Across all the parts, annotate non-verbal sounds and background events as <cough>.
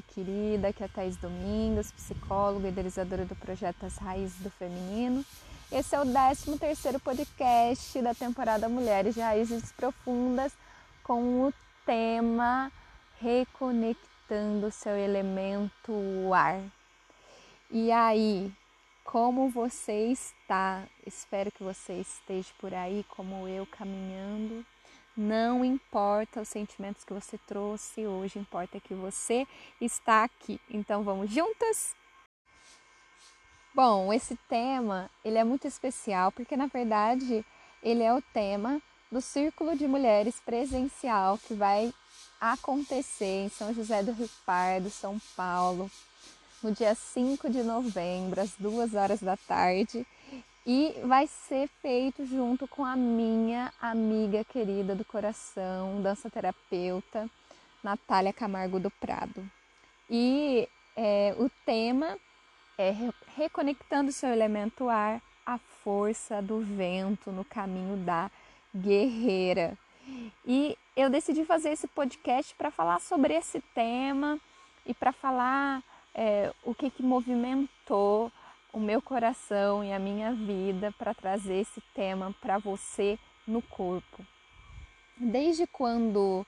querida, que é a Thaís Domingos, psicóloga e idealizadora do projeto As Raízes do Feminino. Esse é o 13 terceiro podcast da temporada Mulheres de Raízes Profundas com o tema Reconectando seu elemento ar. E aí, como você está? Espero que você esteja por aí como eu caminhando não importa os sentimentos que você trouxe hoje, importa que você está aqui. Então vamos juntas? Bom, esse tema, ele é muito especial porque na verdade, ele é o tema do Círculo de Mulheres presencial que vai acontecer em São José do Rio Pardo, São Paulo, no dia 5 de novembro, às duas horas da tarde e vai ser feito junto com a minha amiga querida do coração, dança terapeuta, Natália Camargo do Prado. E é, o tema é reconectando seu elemento ar, a força do vento no caminho da guerreira. E eu decidi fazer esse podcast para falar sobre esse tema e para falar é, o que, que movimentou o meu coração e a minha vida para trazer esse tema para você no corpo. Desde quando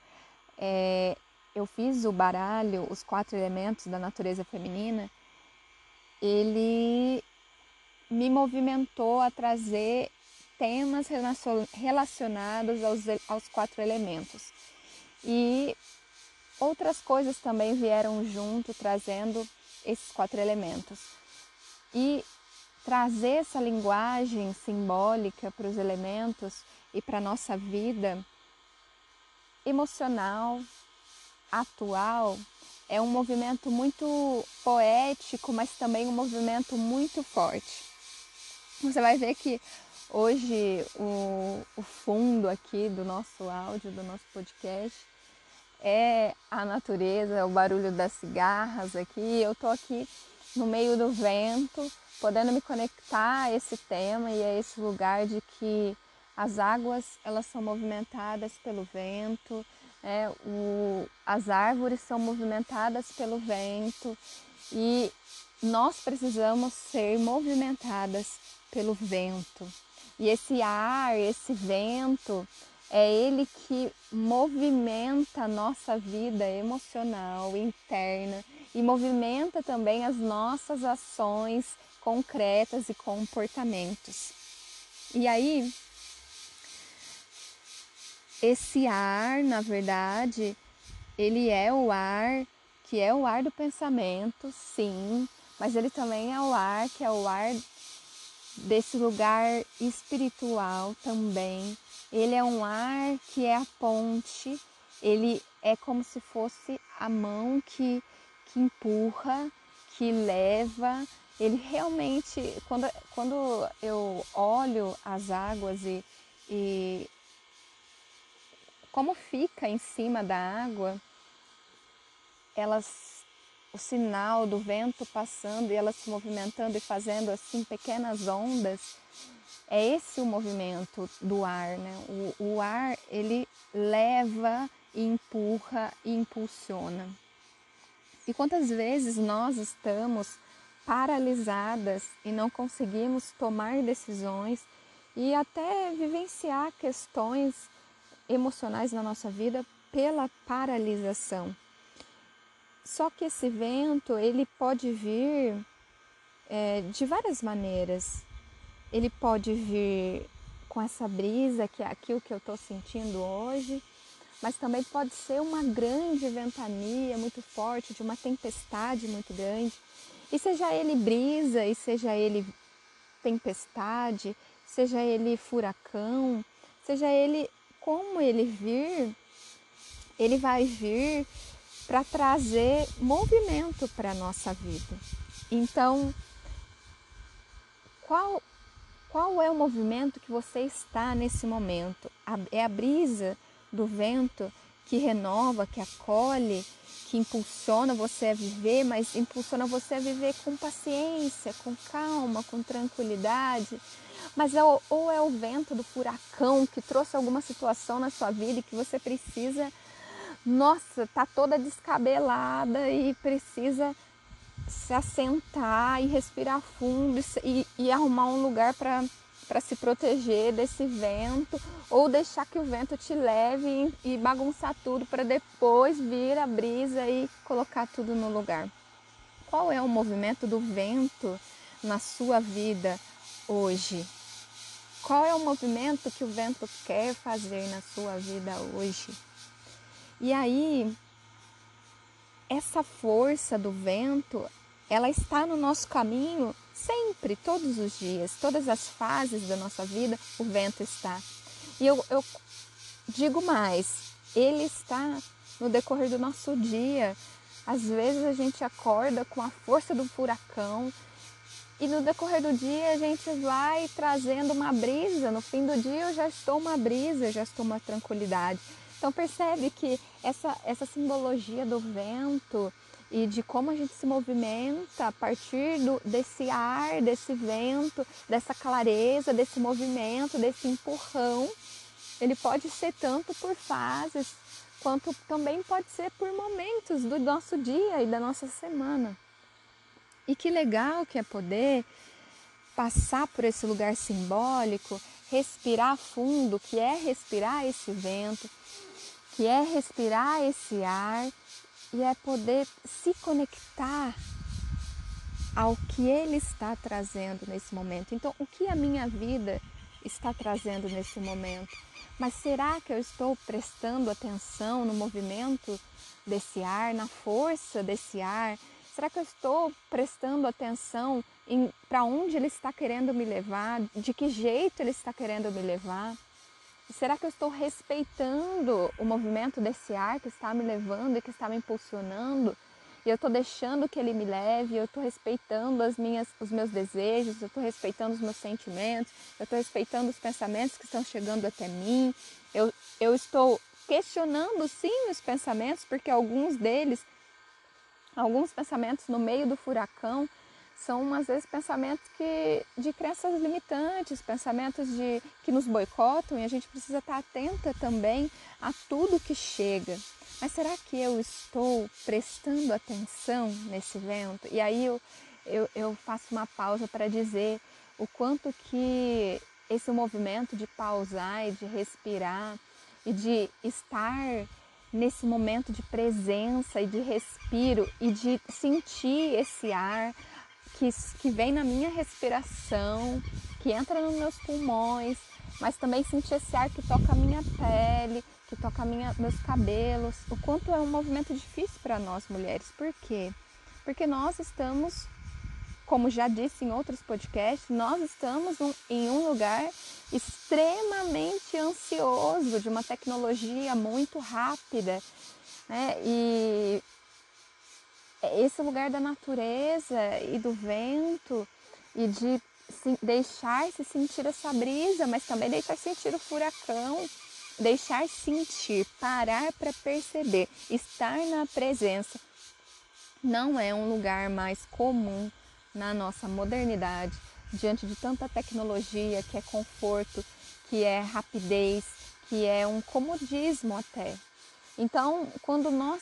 é, eu fiz o baralho, os quatro elementos da natureza feminina, ele me movimentou a trazer temas relacionados aos, aos quatro elementos. E outras coisas também vieram junto trazendo esses quatro elementos e trazer essa linguagem simbólica para os elementos e para a nossa vida emocional, atual, é um movimento muito poético, mas também um movimento muito forte. Você vai ver que hoje o, o fundo aqui do nosso áudio, do nosso podcast, é a natureza, o barulho das cigarras aqui. Eu tô aqui no meio do vento, podendo me conectar a esse tema e a esse lugar de que as águas elas são movimentadas pelo vento, é, o, as árvores são movimentadas pelo vento e nós precisamos ser movimentadas pelo vento. E esse ar, esse vento, é ele que movimenta a nossa vida emocional, interna e movimenta também as nossas ações concretas e comportamentos. E aí, esse ar, na verdade, ele é o ar que é o ar do pensamento, sim, mas ele também é o ar que é o ar desse lugar espiritual também. Ele é um ar que é a ponte, ele é como se fosse a mão que que empurra, que leva. Ele realmente, quando, quando eu olho as águas e, e como fica em cima da água, elas o sinal do vento passando e elas se movimentando e fazendo assim pequenas ondas, é esse o movimento do ar, né? O, o ar ele leva, empurra e impulsiona. E quantas vezes nós estamos paralisadas e não conseguimos tomar decisões e até vivenciar questões emocionais na nossa vida pela paralisação. Só que esse vento ele pode vir é, de várias maneiras. Ele pode vir com essa brisa que é aquilo que eu estou sentindo hoje mas também pode ser uma grande ventania muito forte, de uma tempestade muito grande. E seja ele brisa, e seja ele tempestade, seja ele furacão, seja ele como ele vir, ele vai vir para trazer movimento para a nossa vida. Então, qual, qual é o movimento que você está nesse momento? É a brisa do vento que renova, que acolhe, que impulsiona você a viver, mas impulsiona você a viver com paciência, com calma, com tranquilidade. Mas é ou é o vento do furacão que trouxe alguma situação na sua vida e que você precisa nossa, tá toda descabelada e precisa se assentar e respirar fundo e, e arrumar um lugar para para se proteger desse vento ou deixar que o vento te leve e bagunçar tudo para depois vir a brisa e colocar tudo no lugar. Qual é o movimento do vento na sua vida hoje? Qual é o movimento que o vento quer fazer na sua vida hoje? E aí, essa força do vento, ela está no nosso caminho sempre, todos os dias, todas as fases da nossa vida, o vento está. E eu, eu digo mais, ele está no decorrer do nosso dia. Às vezes a gente acorda com a força do furacão e no decorrer do dia a gente vai trazendo uma brisa. No fim do dia eu já estou uma brisa, já estou uma tranquilidade. Então percebe que essa, essa simbologia do vento, e de como a gente se movimenta a partir do, desse ar, desse vento, dessa clareza, desse movimento, desse empurrão. Ele pode ser tanto por fases, quanto também pode ser por momentos do nosso dia e da nossa semana. E que legal que é poder passar por esse lugar simbólico, respirar fundo, que é respirar esse vento, que é respirar esse ar e é poder se conectar ao que Ele está trazendo nesse momento. Então, o que a minha vida está trazendo nesse momento? Mas será que eu estou prestando atenção no movimento desse ar, na força desse ar? Será que eu estou prestando atenção para onde ele está querendo me levar? De que jeito ele está querendo me levar? Será que eu estou respeitando o movimento desse ar que está me levando e que está me impulsionando? E eu estou deixando que ele me leve, eu estou respeitando as minhas, os meus desejos, eu estou respeitando os meus sentimentos, eu estou respeitando os pensamentos que estão chegando até mim. Eu, eu estou questionando sim os pensamentos, porque alguns deles, alguns pensamentos no meio do furacão, são às vezes pensamentos que de crenças limitantes, pensamentos de que nos boicotam e a gente precisa estar atenta também a tudo que chega. Mas será que eu estou prestando atenção nesse vento? E aí eu, eu, eu faço uma pausa para dizer o quanto que esse movimento de pausar e de respirar e de estar nesse momento de presença e de respiro e de sentir esse ar, que, que vem na minha respiração, que entra nos meus pulmões, mas também sentir esse ar que toca a minha pele, que toca minha, meus cabelos. O quanto é um movimento difícil para nós mulheres. Por quê? Porque nós estamos, como já disse em outros podcasts, nós estamos um, em um lugar extremamente ansioso, de uma tecnologia muito rápida. Né? E esse lugar da natureza e do vento e de se, deixar se sentir essa brisa, mas também deixar sentir o furacão, deixar sentir, parar para perceber, estar na presença. Não é um lugar mais comum na nossa modernidade, diante de tanta tecnologia que é conforto, que é rapidez, que é um comodismo até. Então, quando nós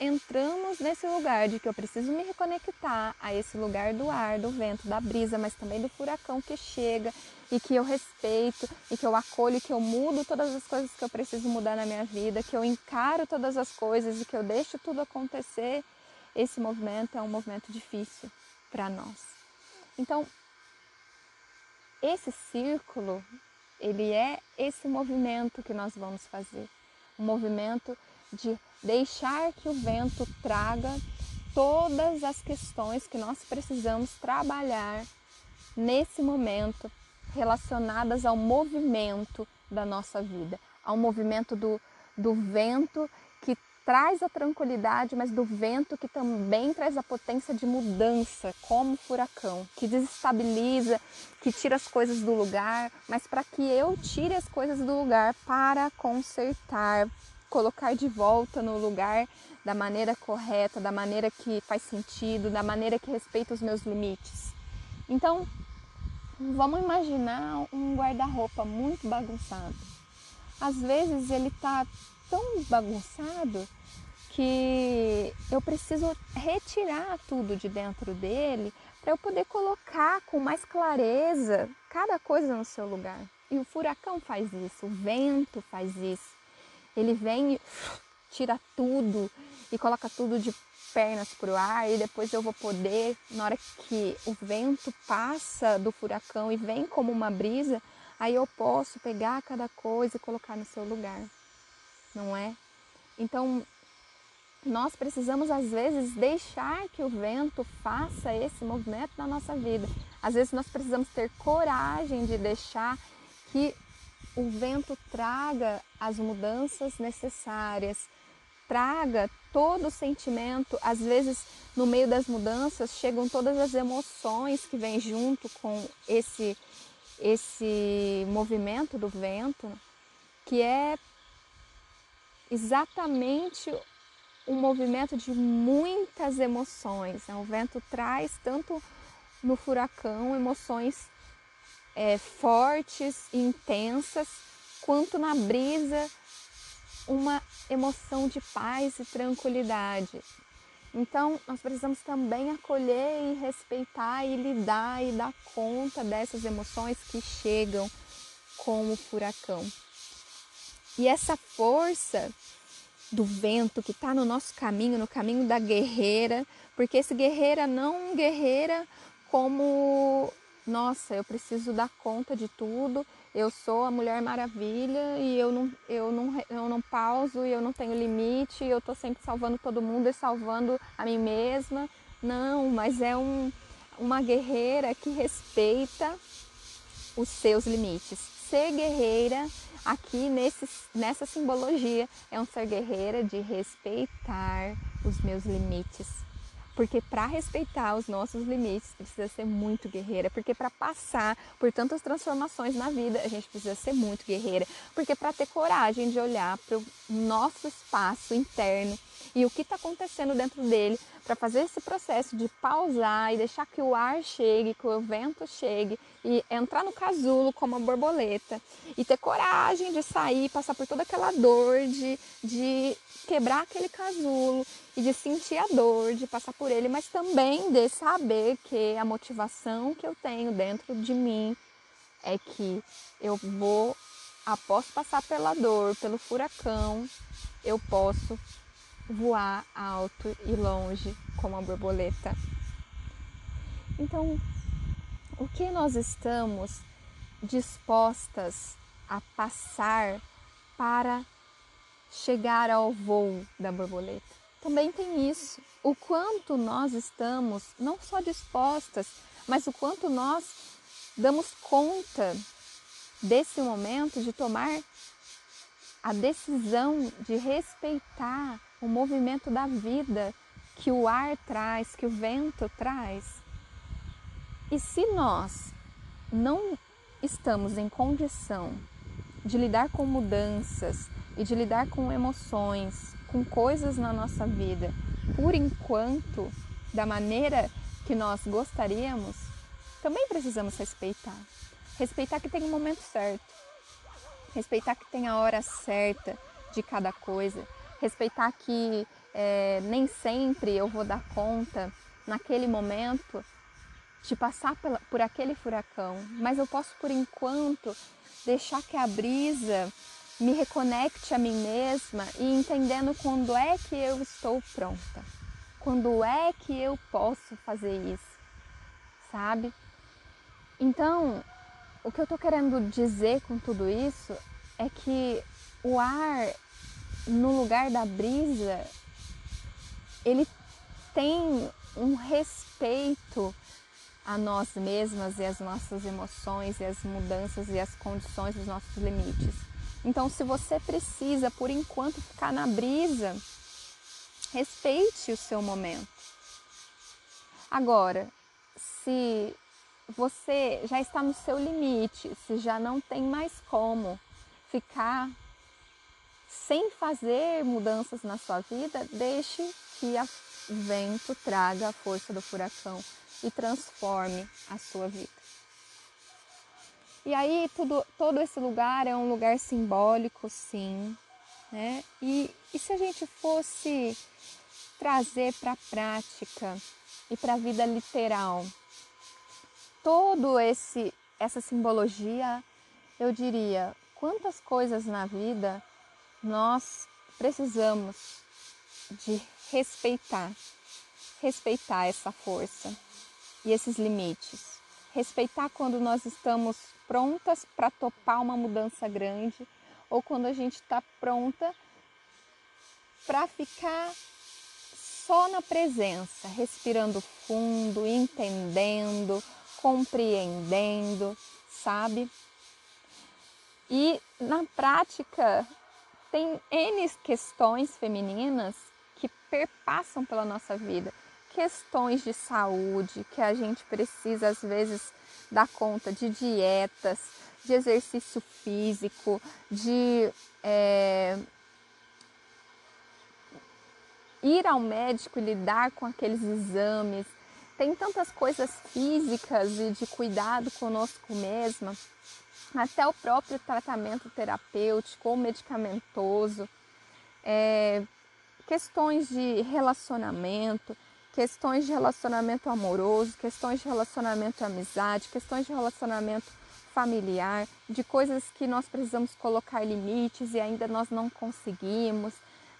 entramos nesse lugar de que eu preciso me reconectar a esse lugar do ar, do vento, da brisa, mas também do furacão que chega e que eu respeito e que eu acolho, que eu mudo todas as coisas que eu preciso mudar na minha vida, que eu encaro todas as coisas e que eu deixo tudo acontecer, esse movimento é um movimento difícil para nós. Então, esse círculo, ele é esse movimento que nós vamos fazer. Um movimento de deixar que o vento traga todas as questões que nós precisamos trabalhar nesse momento relacionadas ao movimento da nossa vida, ao movimento do, do vento que traz a tranquilidade, mas do vento que também traz a potência de mudança, como furacão, que desestabiliza, que tira as coisas do lugar, mas para que eu tire as coisas do lugar para consertar, colocar de volta no lugar da maneira correta, da maneira que faz sentido, da maneira que respeita os meus limites. Então, vamos imaginar um guarda-roupa muito bagunçado. Às vezes ele está tão bagunçado que eu preciso retirar tudo de dentro dele para eu poder colocar com mais clareza cada coisa no seu lugar. E o furacão faz isso, o vento faz isso. Ele vem, tira tudo e coloca tudo de pernas para o ar e depois eu vou poder, na hora que o vento passa do furacão e vem como uma brisa, aí eu posso pegar cada coisa e colocar no seu lugar, não é? Então, nós precisamos às vezes deixar que o vento faça esse movimento na nossa vida. Às vezes nós precisamos ter coragem de deixar que o vento traga as mudanças necessárias, traga todo o sentimento. Às vezes, no meio das mudanças, chegam todas as emoções que vêm junto com esse esse movimento do vento, que é exatamente um movimento de muitas emoções. Né? O vento traz tanto no furacão emoções é, fortes e intensas, quanto na brisa uma emoção de paz e tranquilidade. Então, nós precisamos também acolher e respeitar e lidar e dar conta dessas emoções que chegam com o furacão. E essa força do vento que está no nosso caminho, no caminho da guerreira, porque esse guerreira não guerreira como nossa, eu preciso dar conta de tudo, eu sou a Mulher Maravilha e eu não, eu não, eu não pauso e eu não tenho limite, eu estou sempre salvando todo mundo e salvando a mim mesma. Não, mas é um, uma guerreira que respeita os seus limites. Ser guerreira aqui nesse, nessa simbologia é um ser guerreira de respeitar os meus limites porque para respeitar os nossos limites precisa ser muito guerreira, porque para passar por tantas transformações na vida a gente precisa ser muito guerreira, porque para ter coragem de olhar para o nosso espaço interno e o que está acontecendo dentro dele, para fazer esse processo de pausar e deixar que o ar chegue, que o vento chegue e entrar no casulo como uma borboleta e ter coragem de sair, passar por toda aquela dor de, de quebrar aquele casulo e de sentir a dor, de passar por ele, mas também de saber que a motivação que eu tenho dentro de mim é que eu vou, após passar pela dor, pelo furacão, eu posso voar alto e longe como a borboleta. Então, o que nós estamos dispostas a passar para chegar ao voo da borboleta? Também tem isso. O quanto nós estamos não só dispostas, mas o quanto nós damos conta desse momento de tomar a decisão de respeitar o movimento da vida que o ar traz, que o vento traz. E se nós não estamos em condição de lidar com mudanças e de lidar com emoções, com coisas na nossa vida, por enquanto, da maneira que nós gostaríamos, também precisamos respeitar. Respeitar que tem o um momento certo, respeitar que tem a hora certa de cada coisa, respeitar que é, nem sempre eu vou dar conta naquele momento de passar pela, por aquele furacão, mas eu posso por enquanto deixar que a brisa me reconecte a mim mesma e entendendo quando é que eu estou pronta, quando é que eu posso fazer isso, sabe? Então, o que eu estou querendo dizer com tudo isso é que o ar no lugar da brisa, ele tem um respeito a nós mesmas e as nossas emoções e as mudanças e as condições dos nossos limites. Então, se você precisa, por enquanto, ficar na brisa, respeite o seu momento. Agora, se você já está no seu limite, se já não tem mais como ficar sem fazer mudanças na sua vida, deixe que o vento traga a força do furacão e transforme a sua vida. E aí tudo, todo esse lugar é um lugar simbólico, sim. Né? E, e se a gente fosse trazer para a prática e para a vida literal todo esse essa simbologia, eu diria, quantas coisas na vida nós precisamos de respeitar, respeitar essa força e esses limites. Respeitar quando nós estamos prontas para topar uma mudança grande ou quando a gente está pronta para ficar só na presença, respirando fundo, entendendo, compreendendo, sabe? E na prática tem N questões femininas que perpassam pela nossa vida, questões de saúde que a gente precisa às vezes dar conta de dietas, de exercício físico, de é, ir ao médico e lidar com aqueles exames. Tem tantas coisas físicas e de cuidado conosco mesma, até o próprio tratamento terapêutico ou medicamentoso, é, questões de relacionamento, questões de relacionamento amoroso, questões de relacionamento amizade, questões de relacionamento familiar, de coisas que nós precisamos colocar limites e ainda nós não conseguimos,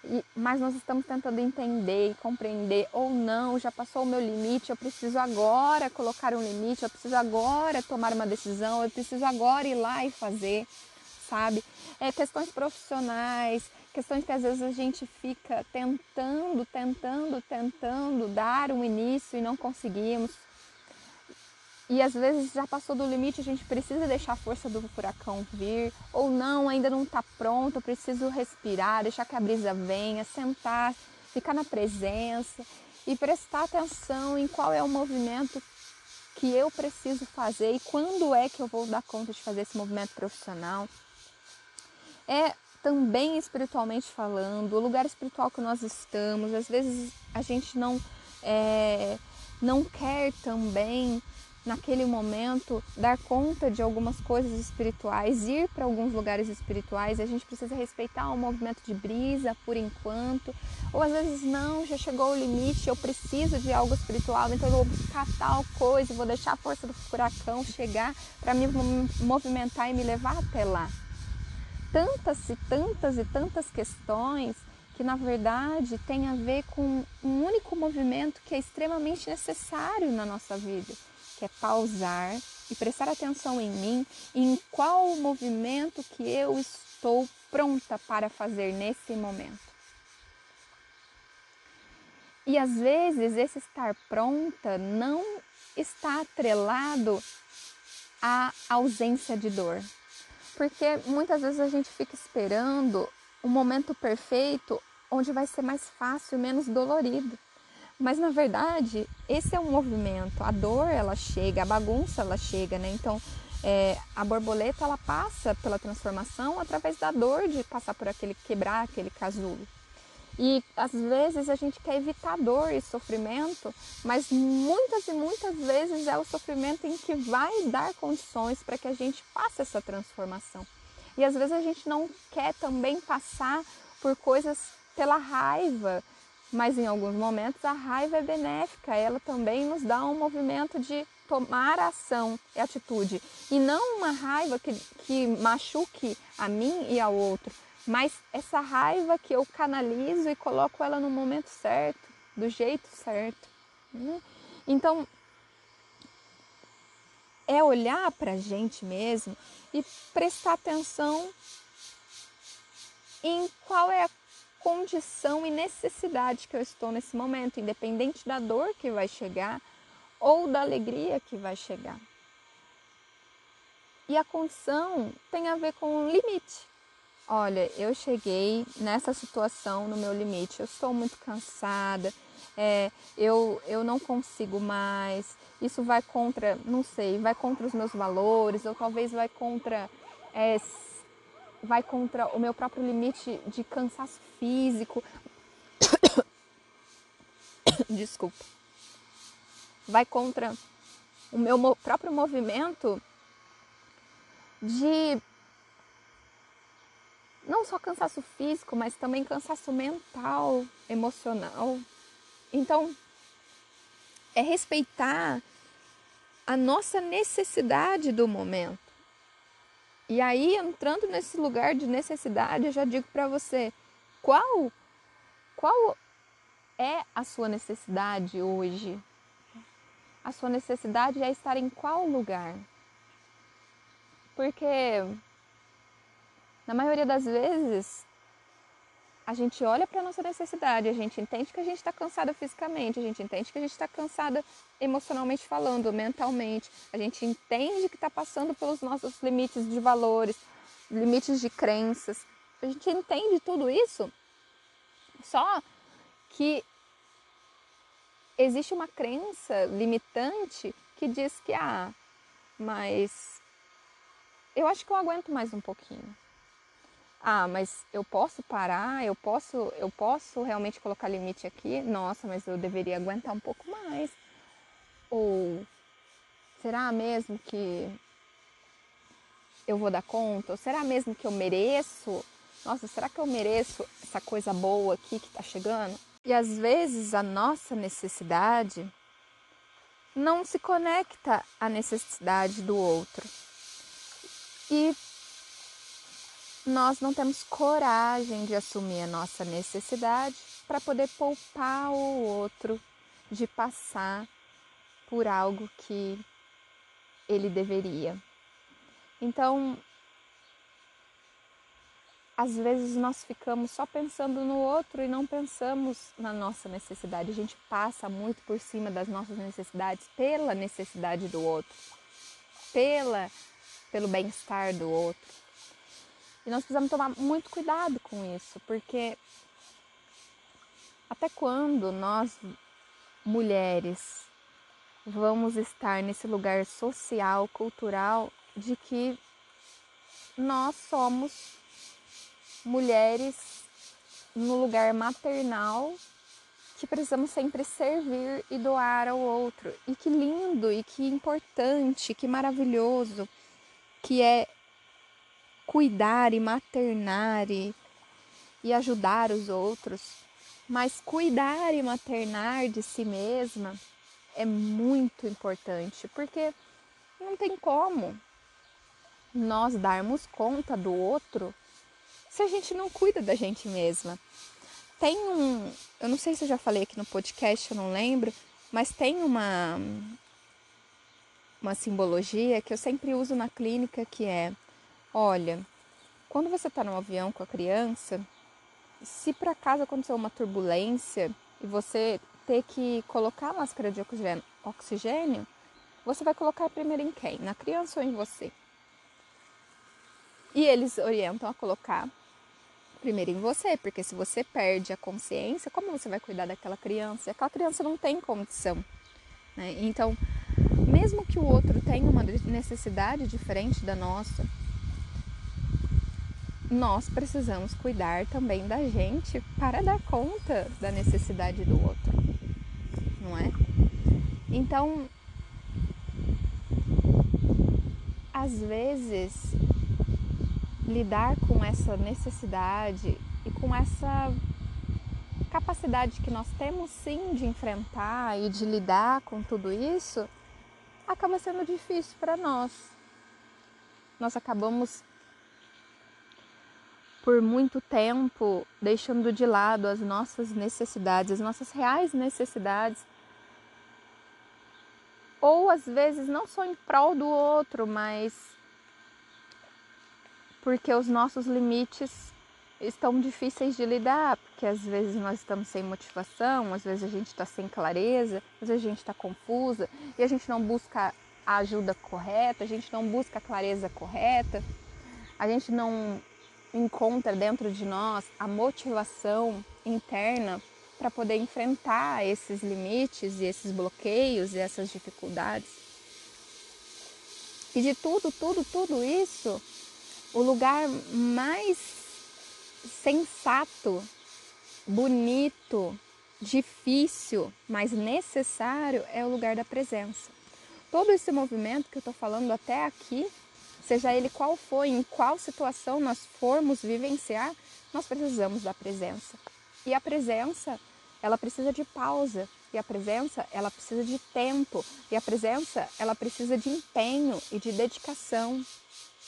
e, mas nós estamos tentando entender e compreender, ou não, já passou o meu limite, eu preciso agora colocar um limite, eu preciso agora tomar uma decisão, eu preciso agora ir lá e fazer, sabe? É, questões profissionais, questões que às vezes a gente fica tentando, tentando, tentando dar um início e não conseguimos e às vezes já passou do limite, a gente precisa deixar a força do furacão vir, ou não, ainda não está pronto, preciso respirar, deixar que a brisa venha, sentar, ficar na presença e prestar atenção em qual é o movimento que eu preciso fazer e quando é que eu vou dar conta de fazer esse movimento profissional. É também espiritualmente falando, o lugar espiritual que nós estamos, às vezes a gente não, é, não quer também naquele momento dar conta de algumas coisas espirituais, ir para alguns lugares espirituais, a gente precisa respeitar o movimento de brisa por enquanto, ou às vezes não, já chegou o limite, eu preciso de algo espiritual, então eu vou buscar tal coisa, vou deixar a força do furacão chegar para me movimentar e me levar até lá. Tantas e tantas e tantas questões que na verdade tem a ver com um único movimento que é extremamente necessário na nossa vida, que é pausar e prestar atenção em mim e em qual movimento que eu estou pronta para fazer nesse momento. E às vezes esse estar pronta não está atrelado à ausência de dor. Porque muitas vezes a gente fica esperando o momento perfeito onde vai ser mais fácil, menos dolorido. Mas na verdade, esse é um movimento. A dor ela chega, a bagunça ela chega, né? Então, é, a borboleta ela passa pela transformação através da dor de passar por aquele quebrar aquele casulo. E às vezes a gente quer evitar dor e sofrimento, mas muitas e muitas vezes é o sofrimento em que vai dar condições para que a gente faça essa transformação. E às vezes a gente não quer também passar por coisas pela raiva, mas em alguns momentos a raiva é benéfica, ela também nos dá um movimento de tomar ação e atitude. E não uma raiva que, que machuque a mim e ao outro, mas essa raiva que eu canalizo e coloco ela no momento certo, do jeito certo. Né? Então, é olhar para a gente mesmo e prestar atenção em qual é a condição e necessidade que eu estou nesse momento, independente da dor que vai chegar ou da alegria que vai chegar. E a condição tem a ver com o limite. Olha, eu cheguei nessa situação no meu limite, eu estou muito cansada, é, eu, eu não consigo mais, isso vai contra, não sei, vai contra os meus valores, ou talvez vai contra é, vai contra o meu próprio limite de cansaço físico. <coughs> Desculpa. Vai contra o meu próprio movimento de não só cansaço físico, mas também cansaço mental, emocional. Então, é respeitar a nossa necessidade do momento. E aí, entrando nesse lugar de necessidade, eu já digo para você, qual qual é a sua necessidade hoje? A sua necessidade é estar em qual lugar? Porque na maioria das vezes a gente olha para a nossa necessidade, a gente entende que a gente está cansada fisicamente, a gente entende que a gente está cansada emocionalmente falando, mentalmente, a gente entende que está passando pelos nossos limites de valores, limites de crenças, a gente entende tudo isso, só que existe uma crença limitante que diz que, ah, mas eu acho que eu aguento mais um pouquinho ah, mas eu posso parar, eu posso, eu posso realmente colocar limite aqui? Nossa, mas eu deveria aguentar um pouco mais. Ou será mesmo que eu vou dar conta? Ou será mesmo que eu mereço? Nossa, será que eu mereço essa coisa boa aqui que está chegando? E às vezes a nossa necessidade não se conecta à necessidade do outro. E nós não temos coragem de assumir a nossa necessidade para poder poupar o outro de passar por algo que ele deveria. Então, às vezes nós ficamos só pensando no outro e não pensamos na nossa necessidade. A gente passa muito por cima das nossas necessidades pela necessidade do outro, pela pelo bem-estar do outro. E nós precisamos tomar muito cuidado com isso, porque até quando nós, mulheres, vamos estar nesse lugar social, cultural, de que nós somos mulheres no lugar maternal que precisamos sempre servir e doar ao outro. E que lindo e que importante, que maravilhoso que é cuidar e maternar e, e ajudar os outros, mas cuidar e maternar de si mesma é muito importante, porque não tem como nós darmos conta do outro se a gente não cuida da gente mesma. Tem um, eu não sei se eu já falei aqui no podcast, eu não lembro, mas tem uma uma simbologia que eu sempre uso na clínica que é Olha, quando você está no avião com a criança, se por acaso acontecer uma turbulência e você ter que colocar a máscara de oxigênio, você vai colocar primeiro em quem? Na criança ou em você? E eles orientam a colocar primeiro em você, porque se você perde a consciência, como você vai cuidar daquela criança? E aquela criança não tem condição. Né? Então, mesmo que o outro tenha uma necessidade diferente da nossa, nós precisamos cuidar também da gente para dar conta da necessidade do outro, não é? Então, às vezes, lidar com essa necessidade e com essa capacidade que nós temos sim de enfrentar e de lidar com tudo isso acaba sendo difícil para nós. Nós acabamos por muito tempo deixando de lado as nossas necessidades, as nossas reais necessidades. Ou às vezes não só em prol do outro, mas porque os nossos limites estão difíceis de lidar, porque às vezes nós estamos sem motivação, às vezes a gente está sem clareza, às vezes a gente está confusa e a gente não busca a ajuda correta, a gente não busca a clareza correta, a gente não encontra dentro de nós a motivação interna para poder enfrentar esses limites e esses bloqueios e essas dificuldades. E de tudo, tudo, tudo isso, o lugar mais sensato, bonito, difícil, mas necessário é o lugar da presença. Todo esse movimento que eu estou falando até aqui seja ele qual for, em qual situação nós formos vivenciar, nós precisamos da presença. E a presença, ela precisa de pausa, e a presença, ela precisa de tempo, e a presença, ela precisa de empenho e de dedicação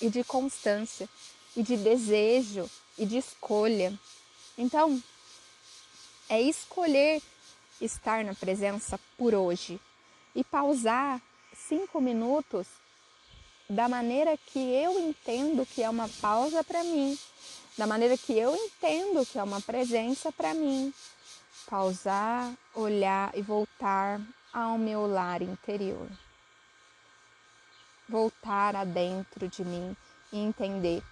e de constância e de desejo e de escolha. Então, é escolher estar na presença por hoje e pausar cinco minutos da maneira que eu entendo que é uma pausa para mim, da maneira que eu entendo que é uma presença para mim. Pausar, olhar e voltar ao meu lar interior. Voltar adentro de mim e entender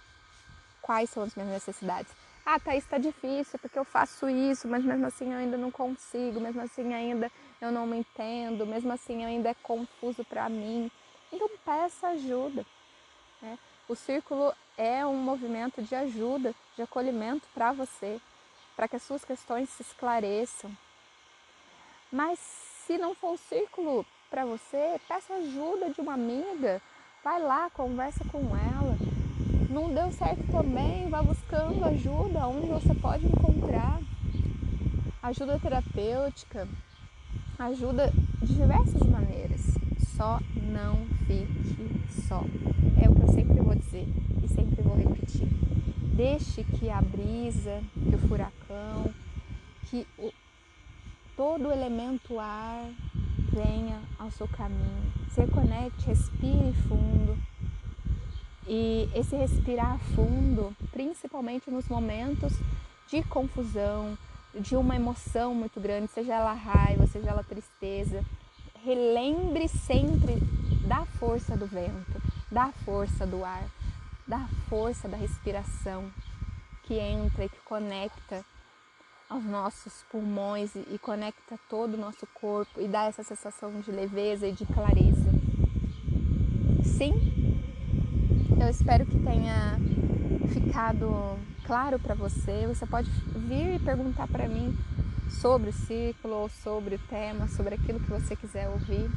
quais são as minhas necessidades. Ah, Thaís, está difícil porque eu faço isso, mas mesmo assim eu ainda não consigo, mesmo assim ainda eu não me entendo, mesmo assim ainda é confuso para mim. Então peça ajuda. Né? O círculo é um movimento de ajuda, de acolhimento para você, para que as suas questões se esclareçam. Mas se não for o círculo para você, peça ajuda de uma amiga, vai lá, conversa com ela não deu certo também, vá buscando ajuda onde você pode encontrar ajuda terapêutica, ajuda de diversas maneiras. Só não fique só. É o que eu sempre vou dizer e sempre vou repetir. Deixe que a brisa, que o furacão, que o, todo elemento ar venha ao seu caminho. Se conecte, respire fundo e esse respirar fundo, principalmente nos momentos de confusão, de uma emoção muito grande, seja ela raiva, seja ela tristeza, relembre sempre da força do vento, da força do ar, da força da respiração que entra e que conecta aos nossos pulmões e conecta todo o nosso corpo e dá essa sensação de leveza e de clareza. Sim, eu espero que tenha ficado claro para você. Você pode vir e perguntar para mim sobre o ciclo ou sobre o tema, sobre aquilo que você quiser ouvir.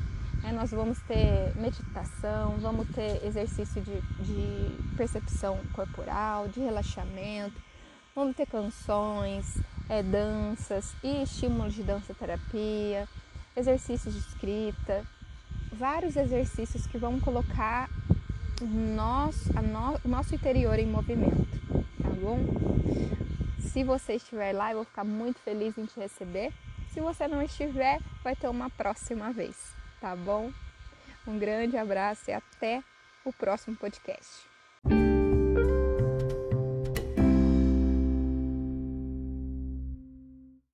É, nós vamos ter meditação, vamos ter exercício de, de, percepção corporal, de relaxamento, vamos ter canções, é, danças e estímulos de dança terapia, exercícios de escrita, vários exercícios que vão colocar a no, o nosso interior em movimento, tá bom? Se você estiver lá, eu vou ficar muito feliz em te receber. Se você não estiver, vai ter uma próxima vez, tá bom? Um grande abraço e até o próximo podcast.